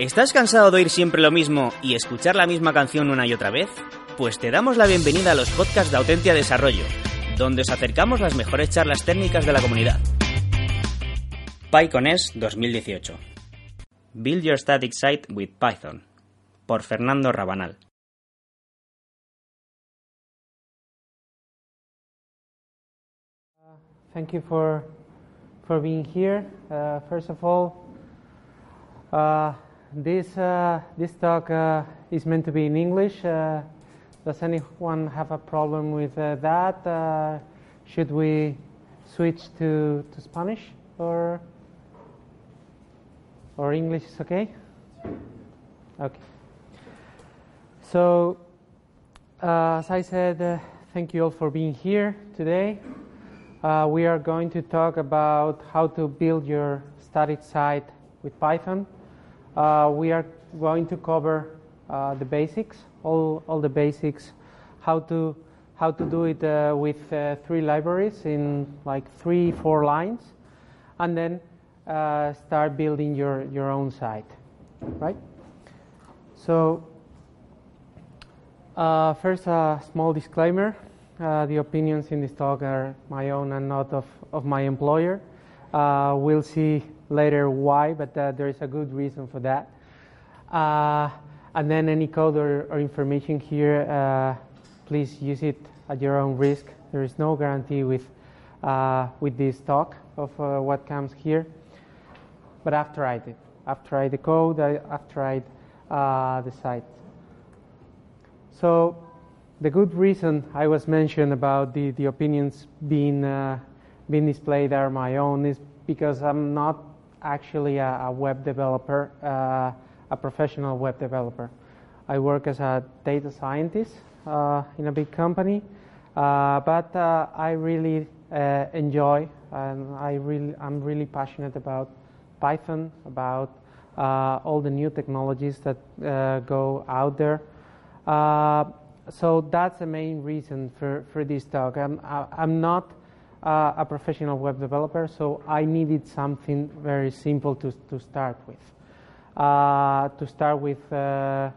¿Estás cansado de oír siempre lo mismo y escuchar la misma canción una y otra vez? Pues te damos la bienvenida a los podcasts de Autentia Desarrollo, donde os acercamos las mejores charlas técnicas de la comunidad. PyConES 2018 Build Your Static Site with Python por Fernando Rabanal. Thank you for for being here. Uh, first of all, uh, this uh, this talk uh, is meant to be in English. Uh, does anyone have a problem with uh, that? Uh, should we switch to, to Spanish or or English is okay? Okay. So, uh, as I said, thank you all for being here today. We are going to talk about how to build your static site with Python. Uh, we are going to cover uh, the basics, all, all the basics, how to, how to do it uh, with uh, three libraries in like three, four lines, and then uh, start building your, your own site, right? So, uh, first, a small disclaimer. The opinions in this talk are my own and not of, of my employer. We'll see later why, but uh, there is a good reason for that. Uh, and then any code or, or information here, uh, please use it at your own risk. There is no guarantee with, uh, with this talk of uh, what comes here. But I've tried it. I've tried the code, I, I've tried uh, the site. So the good reason I was mentioned about the, the opinions being, being displayed are my own is because I'm not actually a, a web developer, uh, a professional web developer. I work as a data scientist uh, in a big company, uh, but uh, I really uh, enjoy and I really, I'm really passionate about Python, about all the new technologies that go out there. so that's the main reason for, for this talk. I'm, I'm not uh, a professional web developer, so I needed something very simple to, to start with. Uh, to start with uh,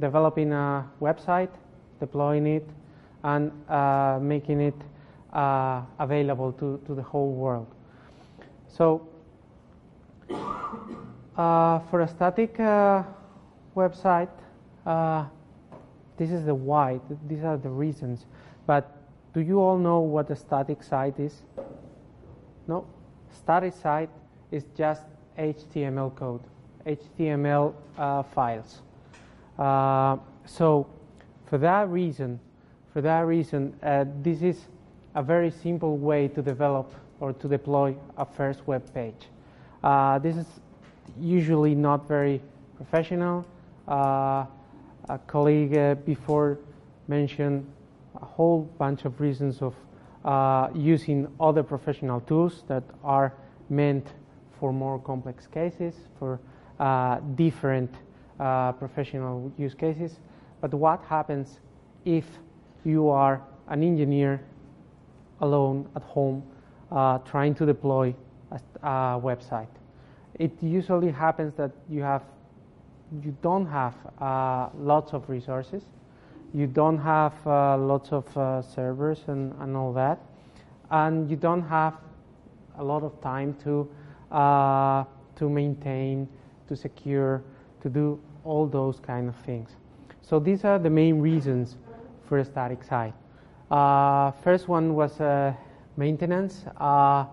developing a website, deploying it, and uh, making it uh, available to, to the whole world. So, uh, for a static website, this is the why, these are the reasons. But do you all know what a static site is? No? Static site is just HTML code, HTML uh, files. Uh, so, for that reason, for that reason, uh, this is a very simple way to develop or to deploy a first web page. Uh, this is usually not very professional. Uh, a colleague uh, before mentioned whole bunch of reasons of uh, using other professional tools that are meant for more complex cases, for uh, different uh, professional use cases. But what happens if you are an engineer alone at home uh, trying to deploy a, a website? It usually happens that you have you don't have uh, lots of resources you don't have uh, lots of uh, servers and, and all that, and you don't have a lot of time to uh, to maintain, to secure, to do all those kind of things. So these are the main reasons for a static site. Uh, first one was uh, maintenance. Uh,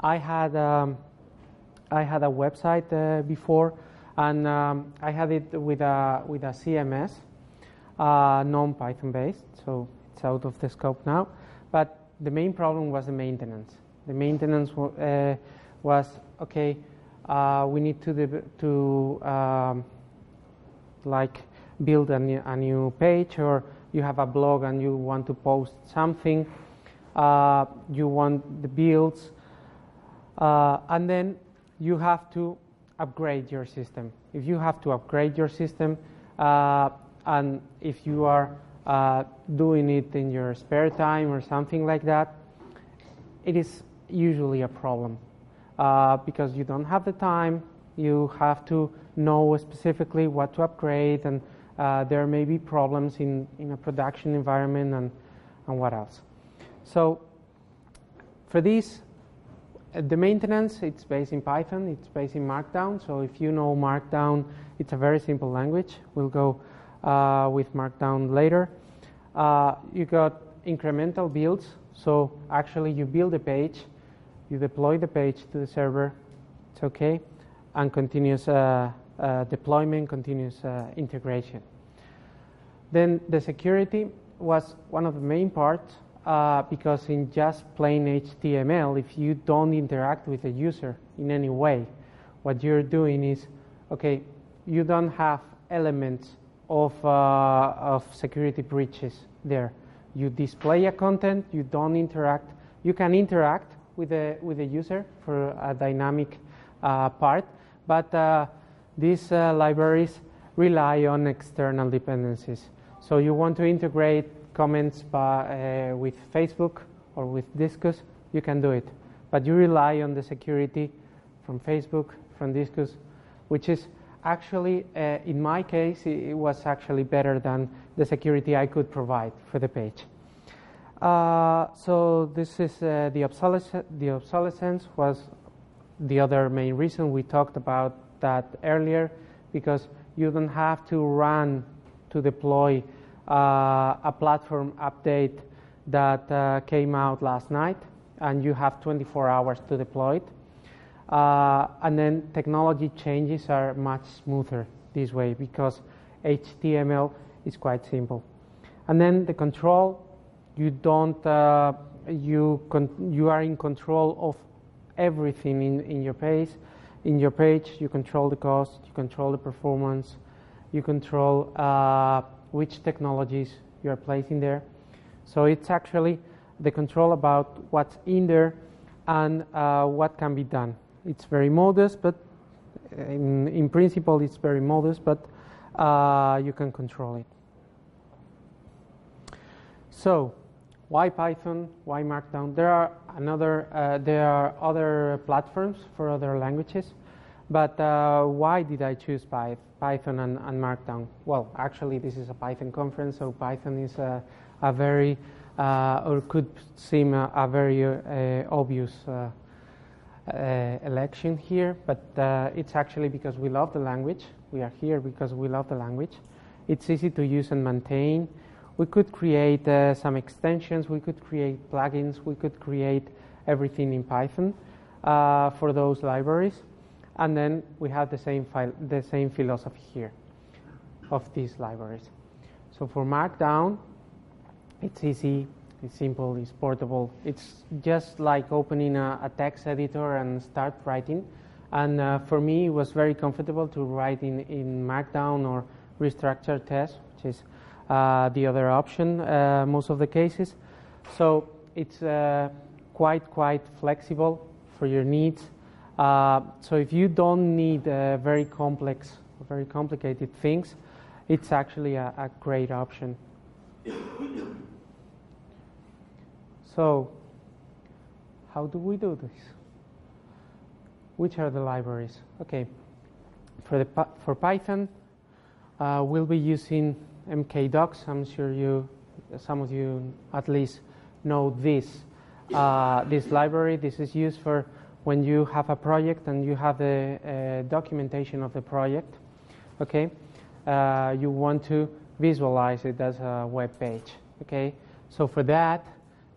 I had um, I had a website before, and um, I had it with a with a CMS uh, non-Python based, so it's out of the scope now. But the main problem was the maintenance. The maintenance uh, was okay. uh, we need to to um, like build a new, a new, page, or you have a blog and you want to post something. Uh, you want the builds, uh, and then you have to upgrade your system. If you have to upgrade your system, uh, and if you are uh, doing it in your spare time or something like that, it is usually a problem uh, because you don't have the time. You have to know specifically what to upgrade, and uh, there may be problems in, in a production environment and, and what else. So, for this, uh, the maintenance, it's based in Python, it's based in Markdown. So, if you know Markdown, it's a very simple language. We'll go uh, with Markdown later. Uh, you got incremental builds. So, actually, you build a page, you deploy the page to the server, it's okay, and continuous uh, uh, deployment, continuous uh, integration. Then the security was one of the main parts uh, because in just plain HTML, if you don't interact with the user in any way, what you're doing is, okay, you don't have elements of, uh, of security breaches there. You display a content, you don't interact. You can interact with the, with the user for a dynamic uh, part, but uh, these uh, libraries rely on external dependencies. So you want to integrate comments by, uh, with Facebook or with Disqus, you can do it. But you rely on the security from Facebook, from Disqus, which is actually, uh, in my case, it was actually better than the security I could provide for the page. Uh, so this is uh, the, obsolescence, the obsolescence was the other main reason we talked about that earlier because you don't have to run to deploy uh, a platform update that uh, came out last night and you have 24 hours to deploy it. Uh, and then technology changes are much smoother this way because HTML is quite simple. And then the control, you don't, uh, you, you are in control of everything in, in your page. In your page, you control the cost, you control the performance, you control uh, which technologies you are placing there. So it's actually the control about what's in there and uh, what can be done. It's very modest, but in, in principle, it's very modest, but uh, you can control it. So, why Python? Why Markdown? There are another. Uh, there are other platforms for other languages, but uh, why did I choose Python and, and, Markdown? Well, actually, this is a Python conference, so Python is a, a very, uh, or could seem a, a very uh, obvious uh, election here, but uh, it's actually because we love the language. We are here because we love the language. It's easy to use and maintain. We could create uh, some extensions, we could create plugins, we could create everything in Python uh, for those libraries. And then we have the same, file, the same philosophy here of these libraries. So for Markdown, it's easy it's simple, it's portable. It's just like opening a, a text editor and start writing. And uh, for me, it was very comfortable to write in, in Markdown or reStructuredText, which is uh, the other option uh, most of the cases. So it's uh, quite, quite flexible for your needs. Uh, so if you don't need uh, very complex, very complicated things, it's actually a, a great option. So, how do we do this? Which are the libraries? Okay, for, the, for Python, uh, we'll be using mkdocs. I'm sure you, some of you at least know this. Uh, this library, this is used for when you have a project and you have the documentation of the project. Okay, uh, you want to visualize it as a web page. Okay, so for that,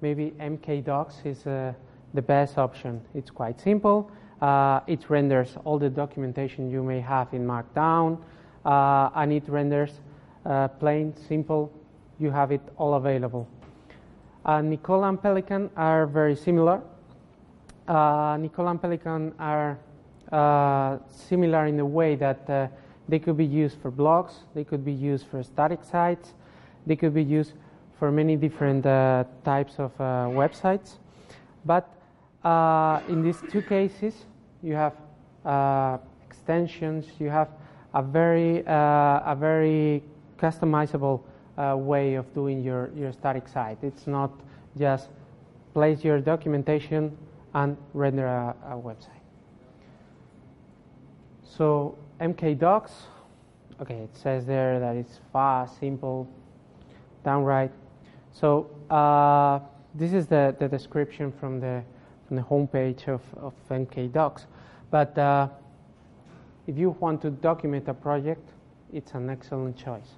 maybe mkdocs is uh, the best option. It's quite simple. Uh, it renders all the documentation you may have in Markdown, uh, and it renders uh, plain, simple. You have it all available. Uh, and Pelican are very similar. Uh, and Pelican are similar in the way that they could be used for blogs, they could be used for static sites, they could be used for many different uh, types of uh, websites. But uh, in these two cases, you have uh, extensions, you have a very, a very customizable way of doing your, your static site. It's not just place your documentation and render a, a website. So MKDocs, okay, it says there that it's fast, simple, downright. So uh, this is the, the description from the from the homepage of, of MKDocs. But uh, if you want to document a project, it's an excellent choice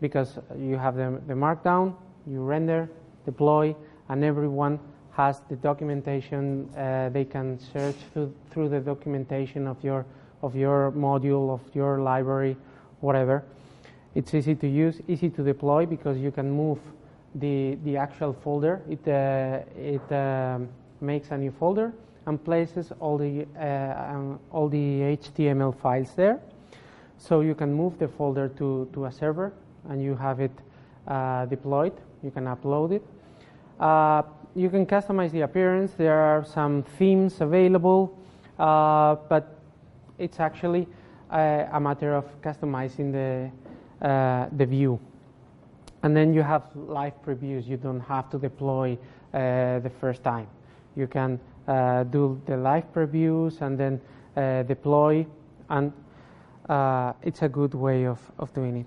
because you have the, the markdown, you render, deploy, and everyone has the documentation. Uh, they can search through, through the documentation of your of your module, of your library, whatever. It's easy to use, easy to deploy because you can move the the actual folder. It uh, it um, makes a new folder and places all the uh, um, all the HTML files there. So you can move the folder to to a server and you have it uh, deployed. You can upload it. You can customize the appearance. There are some themes available, uh, but it's actually a, a, matter of customizing the uh, the view. And then you have live previews. You don't have to deploy uh, the first time. You can uh, do the live previews and then uh, deploy, and it's a good way of, of doing it.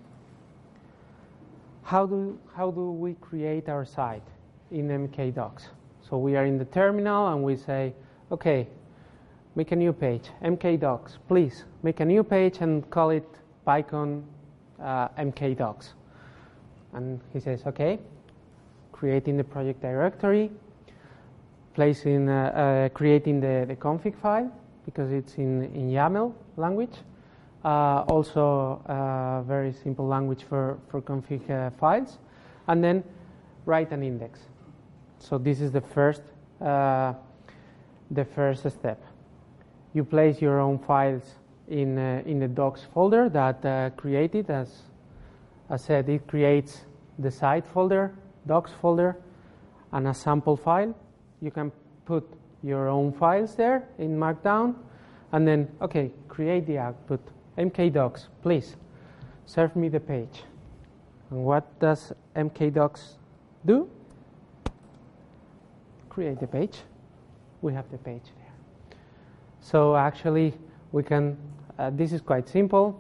How do, how do we create our site? in MKDocs. So we are in the terminal and we say, okay, make a new page, MKDocs, please make a new page and call it PyCon uh, MKDocs. And he says, okay, creating the project directory, placing, uh, uh, creating the, the config file because it's in, in YAML language. Uh, also, uh, very simple language for, for config uh, files. And then write an index. So this is the first, uh, the first step. You place your own files in, uh, in the docs folder that created as I said, it creates the site folder, docs folder, and a sample file. You can put your own files there in Markdown, and then, okay, create the output. MKDocs, please, serve me the page. And what does MKDocs do? create the page. We have the page there. So actually, we can, uh, this is quite simple,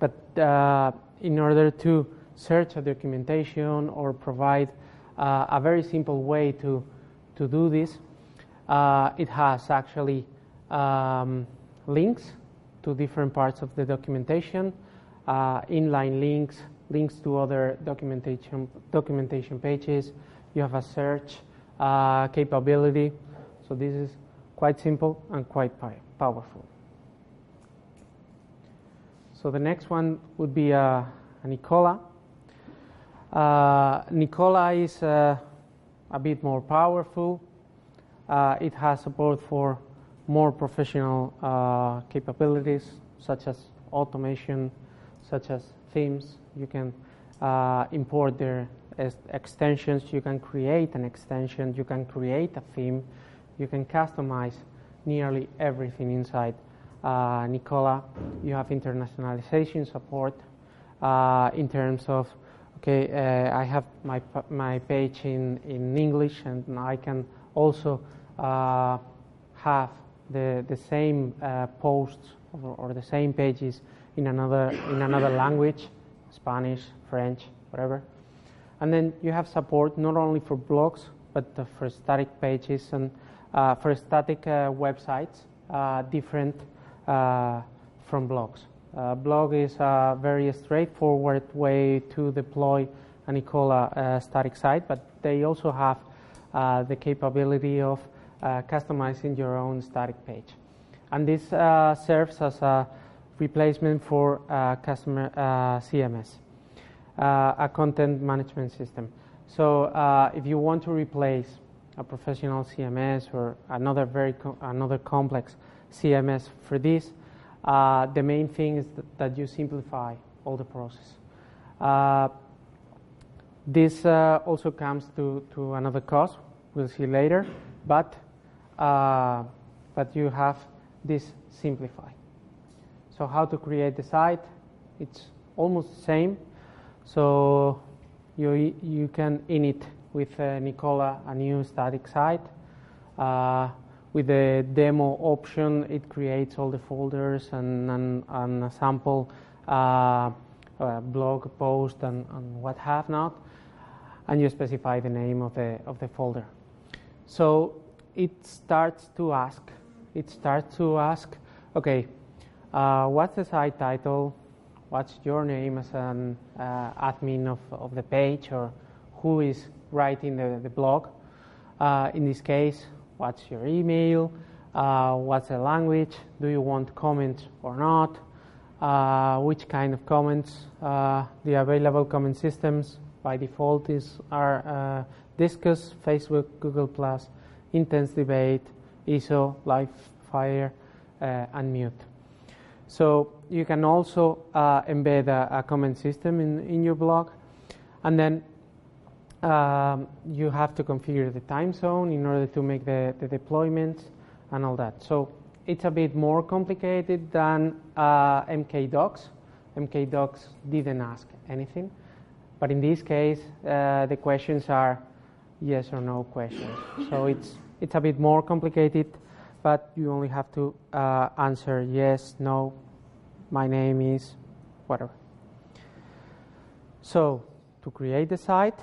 but uh, in order to search a documentation or provide uh, a very simple way to, to do this, uh, it has actually um, links to different parts of the documentation, uh, inline links, links to other documentation, documentation pages. You have a search uh, capability. So this is quite simple and quite powerful. So the next one would be uh, Nikola. Uh, Nikola is uh, a bit more powerful. Uh, it has support for more professional uh, capabilities such as automation, such as themes. You can uh, import their extensions. You can create an extension. You can create a theme. You can customize nearly everything inside uh, Nikola. You have internationalization support uh, in terms of okay, uh, I have my my page in in English, and I can also uh, have the the same uh, posts or, or, the same pages in another in another language, Spanish, French, whatever. And then you have support not only for blogs, but for static pages and uh, for static websites, different Uh, from blogs. Uh, blog is a very straightforward way to deploy a Nikola uh, static site, but they also have uh, the capability of customizing your own static page. And this serves as a replacement for customer CMS uh, a content management system. So uh, if you want to replace a professional CMS or another very co- another complex CMS for this. Uh, the main thing is that, you simplify all the process. Uh, this uh, also comes to, to another cost, we'll see later, but, uh, but you have this simplify. So how to create the site, it's almost the same. So you, you can init with uh, Nikola a new static site. Uh, with the demo option, it creates all the folders and, and, and a sample uh, blog post and, and what have not and you specify the name of the, of the folder. So it starts to ask, it starts to ask, okay, uh, what's the site title? What's your name as an uh, admin of, of the page or who is writing the, the blog? Uh, in this case, what's your email? Uh, what's the language? Do you want comments or not? Uh, which kind of comments? Uh, the available comment systems, by default is are uh, Disqus, Facebook, Google Intense Debate, Isso, Livefyre, uh, and Muut. So you can also embed a, a, comment system in, in your blog, and then um, you have to configure the time zone in order to make the, the deployments and all that. So it's a bit more complicated than uh, MKDocs. MKDocs didn't ask anything. But in this case, uh, the questions are yes or no questions. so it's, it's a bit more complicated, but you only have to uh, answer yes, no, my name is, whatever. So to create the site,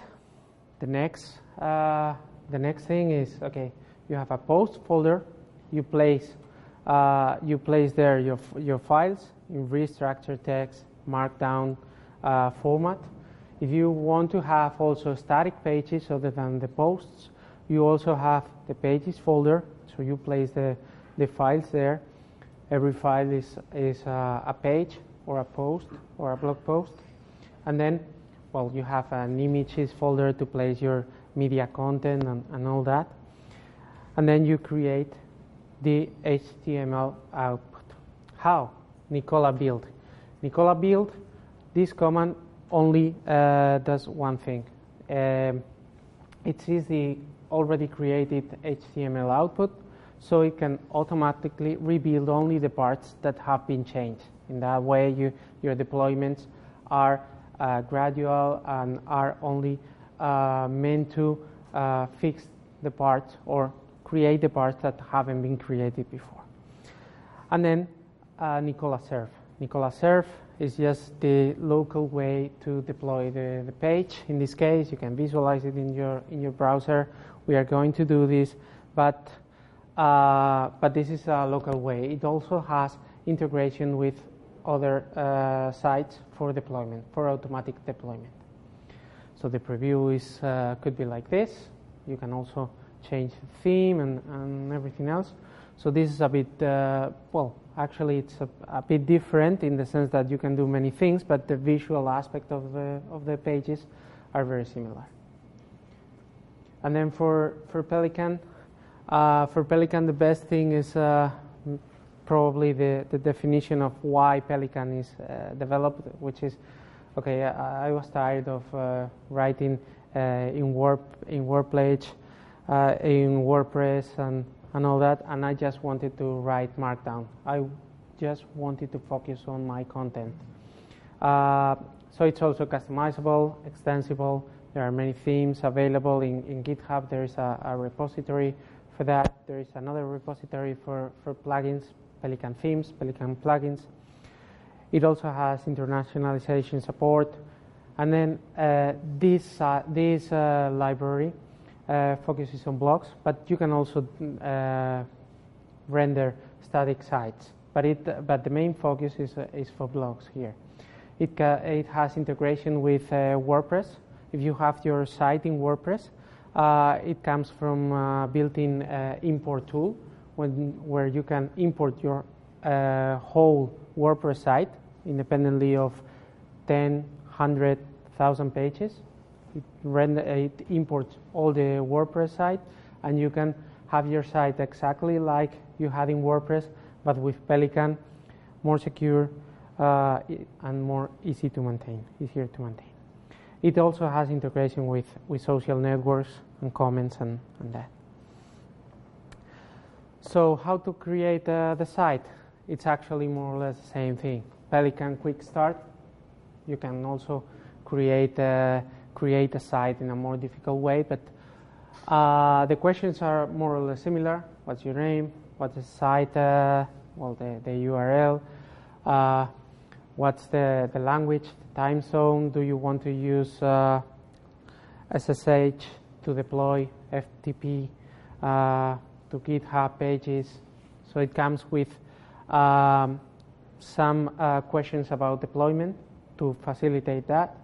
the next, uh, the next thing is, okay, you have a post folder, you place, uh, you place there your, your files in restructured text, markdown uh, format, if you want to have also static pages other than the posts, you also have the pages folder, so you place the, the files there. Every file is, is a, a page or a post or a blog post. And then, well, you have an images folder to place your media content and, and all that. And then you create the HTML output. How? Nikola build. Nikola build, this command only uh, does one thing. Um, it sees the already created HTML output, so it can automatically rebuild only the parts that have been changed. In that way, you, your deployments are gradual and are only uh, meant to uh, fix the parts or create the parts that haven't been created before. And then uh, Nikola Serve. Nikola Serve is just the local way to deploy the, the page. In this case, you can visualize it in your in your browser. We are going to do this, but uh, but this is a local way. It also has integration with other uh, sites for deployment, for automatic deployment. So the preview is uh, could be like this. You can also change the theme and, and everything else. So this is a bit uh, well Actually, it's a, a, bit different in the sense that you can do many things, but the visual aspect of the, of the pages are very similar. And then for, for Pelican, uh, for Pelican, the best thing is uh, probably the, the definition of why Pelican is uh, developed, which is okay. I, I was tired of uh, writing uh, in Word in WordPage, uh, in WordPress, and and all that, and I just wanted to write Markdown. I just wanted to focus on my content. Uh, so it's also customizable, extensible. There are many themes available in, in GitHub. There is a, a, repository for that. There is another repository for, for plugins, Pelican themes, Pelican plugins. It also has internationalization support. And then uh, this, uh, this uh, library uh, focuses on blocks, but you can also uh, render static sites. But, it, but the main focus is, uh, is for blocks here. It, it has integration with WordPress. If you have your site in WordPress, it comes from built-in import tool when, where you can import your whole WordPress site independently of 10, 100, 1,000 pages it, render, it imports all the WordPress site, and you can have your site exactly like you had in WordPress, but with Pelican, more secure uh, and more easy to maintain, easier to maintain. It also has integration with, with social networks and comments and, and that. So how to create uh, the site? It's actually more or less the same thing. Pelican Quick Start. You can also create a, create a site in a more difficult way, but uh, the questions are more or less similar. What's your name? What's the site? Uh, well, the, the URL. Uh, what's the, the language, the time zone? Do you want to use SSH to deploy FTP? To GitHub pages. So it comes with um, some uh, questions about deployment to facilitate that.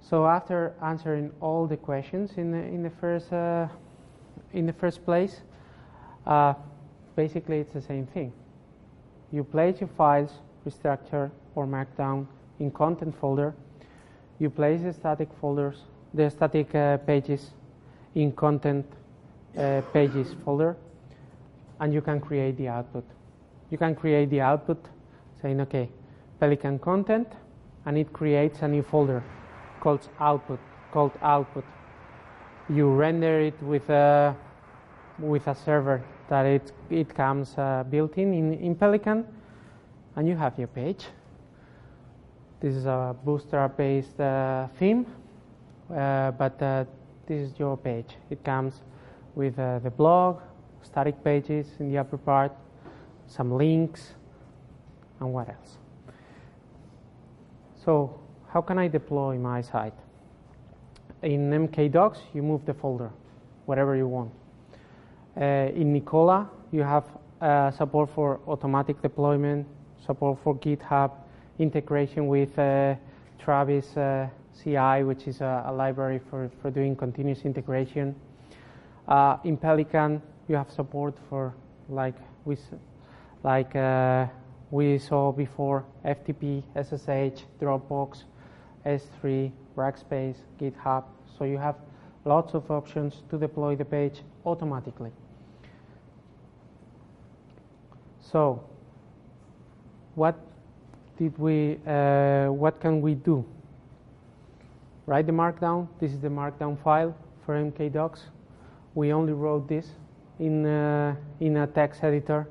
So after answering all the questions in the, in the first uh, in the first place, uh, basically it's the same thing. You place your files, restructure or markdown in content folder. You place the static folders, the static uh, pages in content pages folder and you can create the output. You can create the output saying, okay, Pelican content, and it creates a new folder called output. Called output. You render it with a with a server that it it comes uh, built in, in in Pelican, and you have your page. This is a Bootstrap-based uh, theme, uh, but uh, this is your page. It comes with uh, the blog, static pages in the upper part, some links, and what else. So, how can I deploy my site? In MKDocs, you move the folder, whatever you want. Uh, in Nikola, you have uh, support for automatic deployment, support for GitHub, integration with uh, Travis uh, CI, which is a, a library for, for doing continuous integration. Uh, in Pelican, you have support for like we like uh, we saw before FTP, SSH, Dropbox, S3, Rackspace, GitHub. So you have lots of options to deploy the page automatically. So what did we uh, what can we do? Write the markdown. This is the markdown file for MKDocs we only wrote this in, uh, in a text editor,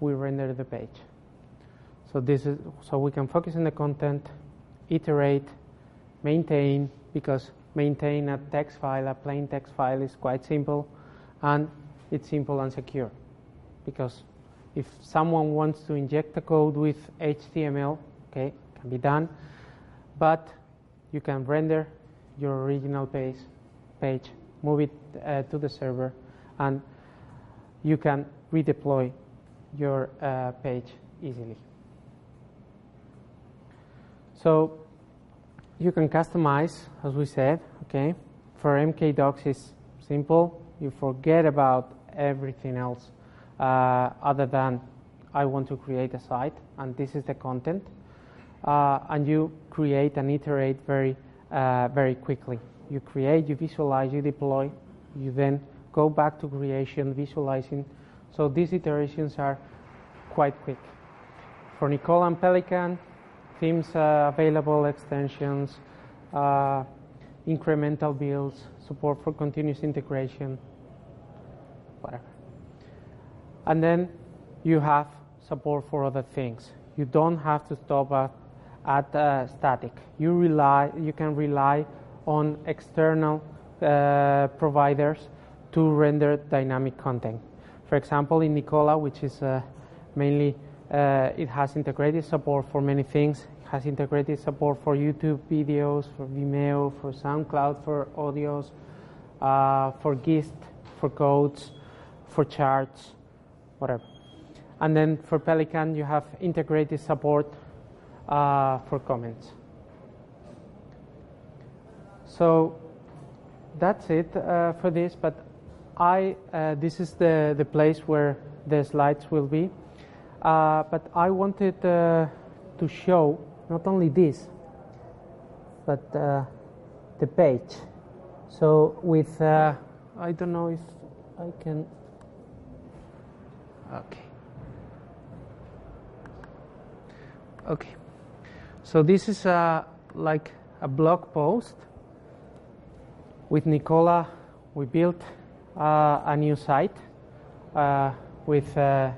we render the page. So this is so we can focus on the content, iterate, maintain, because maintain a text file, a plain text file is quite simple, and it's simple and secure. Because if someone wants to inject the code with HTML, okay, can be done, but you can render your original page, page move it uh, to the server, and you can redeploy your uh, page easily. So you can customize, as we said, okay? For MKDocs is simple. You forget about everything else uh, other than I want to create a site and this is the content. Uh, and you create and iterate very, uh, very quickly you create, you visualize, you deploy, you then go back to creation, visualizing. So these iterations are quite quick. For Nikola and Pelican, themes uh, available, extensions, uh, incremental builds, support for continuous integration, whatever. And then you have support for other things. You don't have to stop at, at uh, static. You rely, you can rely on external uh, providers to render dynamic content. For example, in Nikola, which is uh, mainly, uh, it has integrated support for many things. It has integrated support for YouTube videos, for Vimeo, for SoundCloud, for audios, uh, for Gist, for codes, for charts, whatever. And then for Pelican, you have integrated support uh, for comments. So that's it uh, for this, but I, uh, this is the, the place where the slides will be. Uh, but I wanted uh, to show not only this, but uh, the page. So with, uh, I don't know if I can, Okay. Okay. So this is a, like a blog post. With Nikola, we built uh, a new site uh, with uh,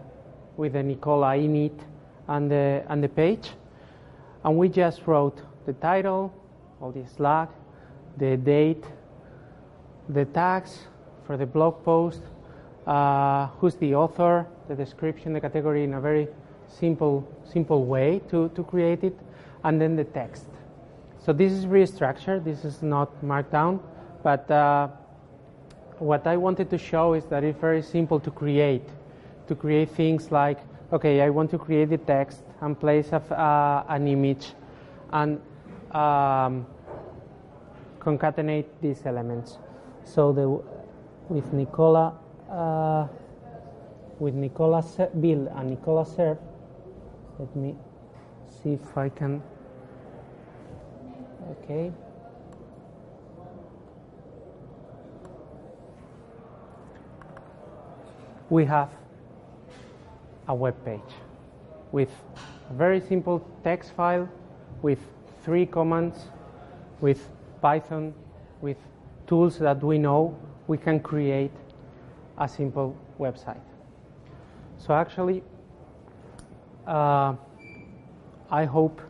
with the Nikola init and the and the page, and we just wrote the title, all the slug, the date, the tags for the blog post, uh, who's the author, the description, the category in a very simple simple way to, to create it, and then the text. So this is very structured. This is not Markdown, but uh, what I wanted to show is that it's very simple to create. To create things like, okay, I want to create the text and place a, uh, an image and um, concatenate these elements. So the, with Nikola, uh, with Nikola Bill and Nikola serve, let me see if I can. Okay. We have a web page with a very simple text file with three commands with Python with tools that we know we can create a simple website. So actually uh, I hope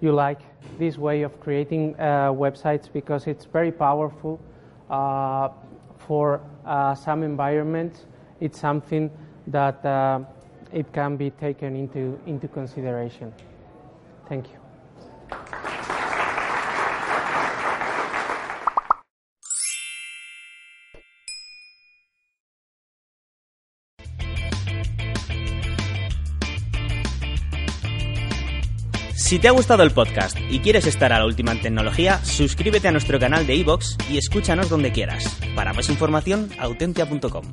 you like this way of creating uh, websites because it's very powerful uh, for uh, some environments. It's something that uh, it can be taken into, into consideration. Thank you. Si te ha gustado el podcast y quieres estar a la última en tecnología, suscríbete a nuestro canal de iVoox y escúchanos donde quieras. Para más información, autentia.com.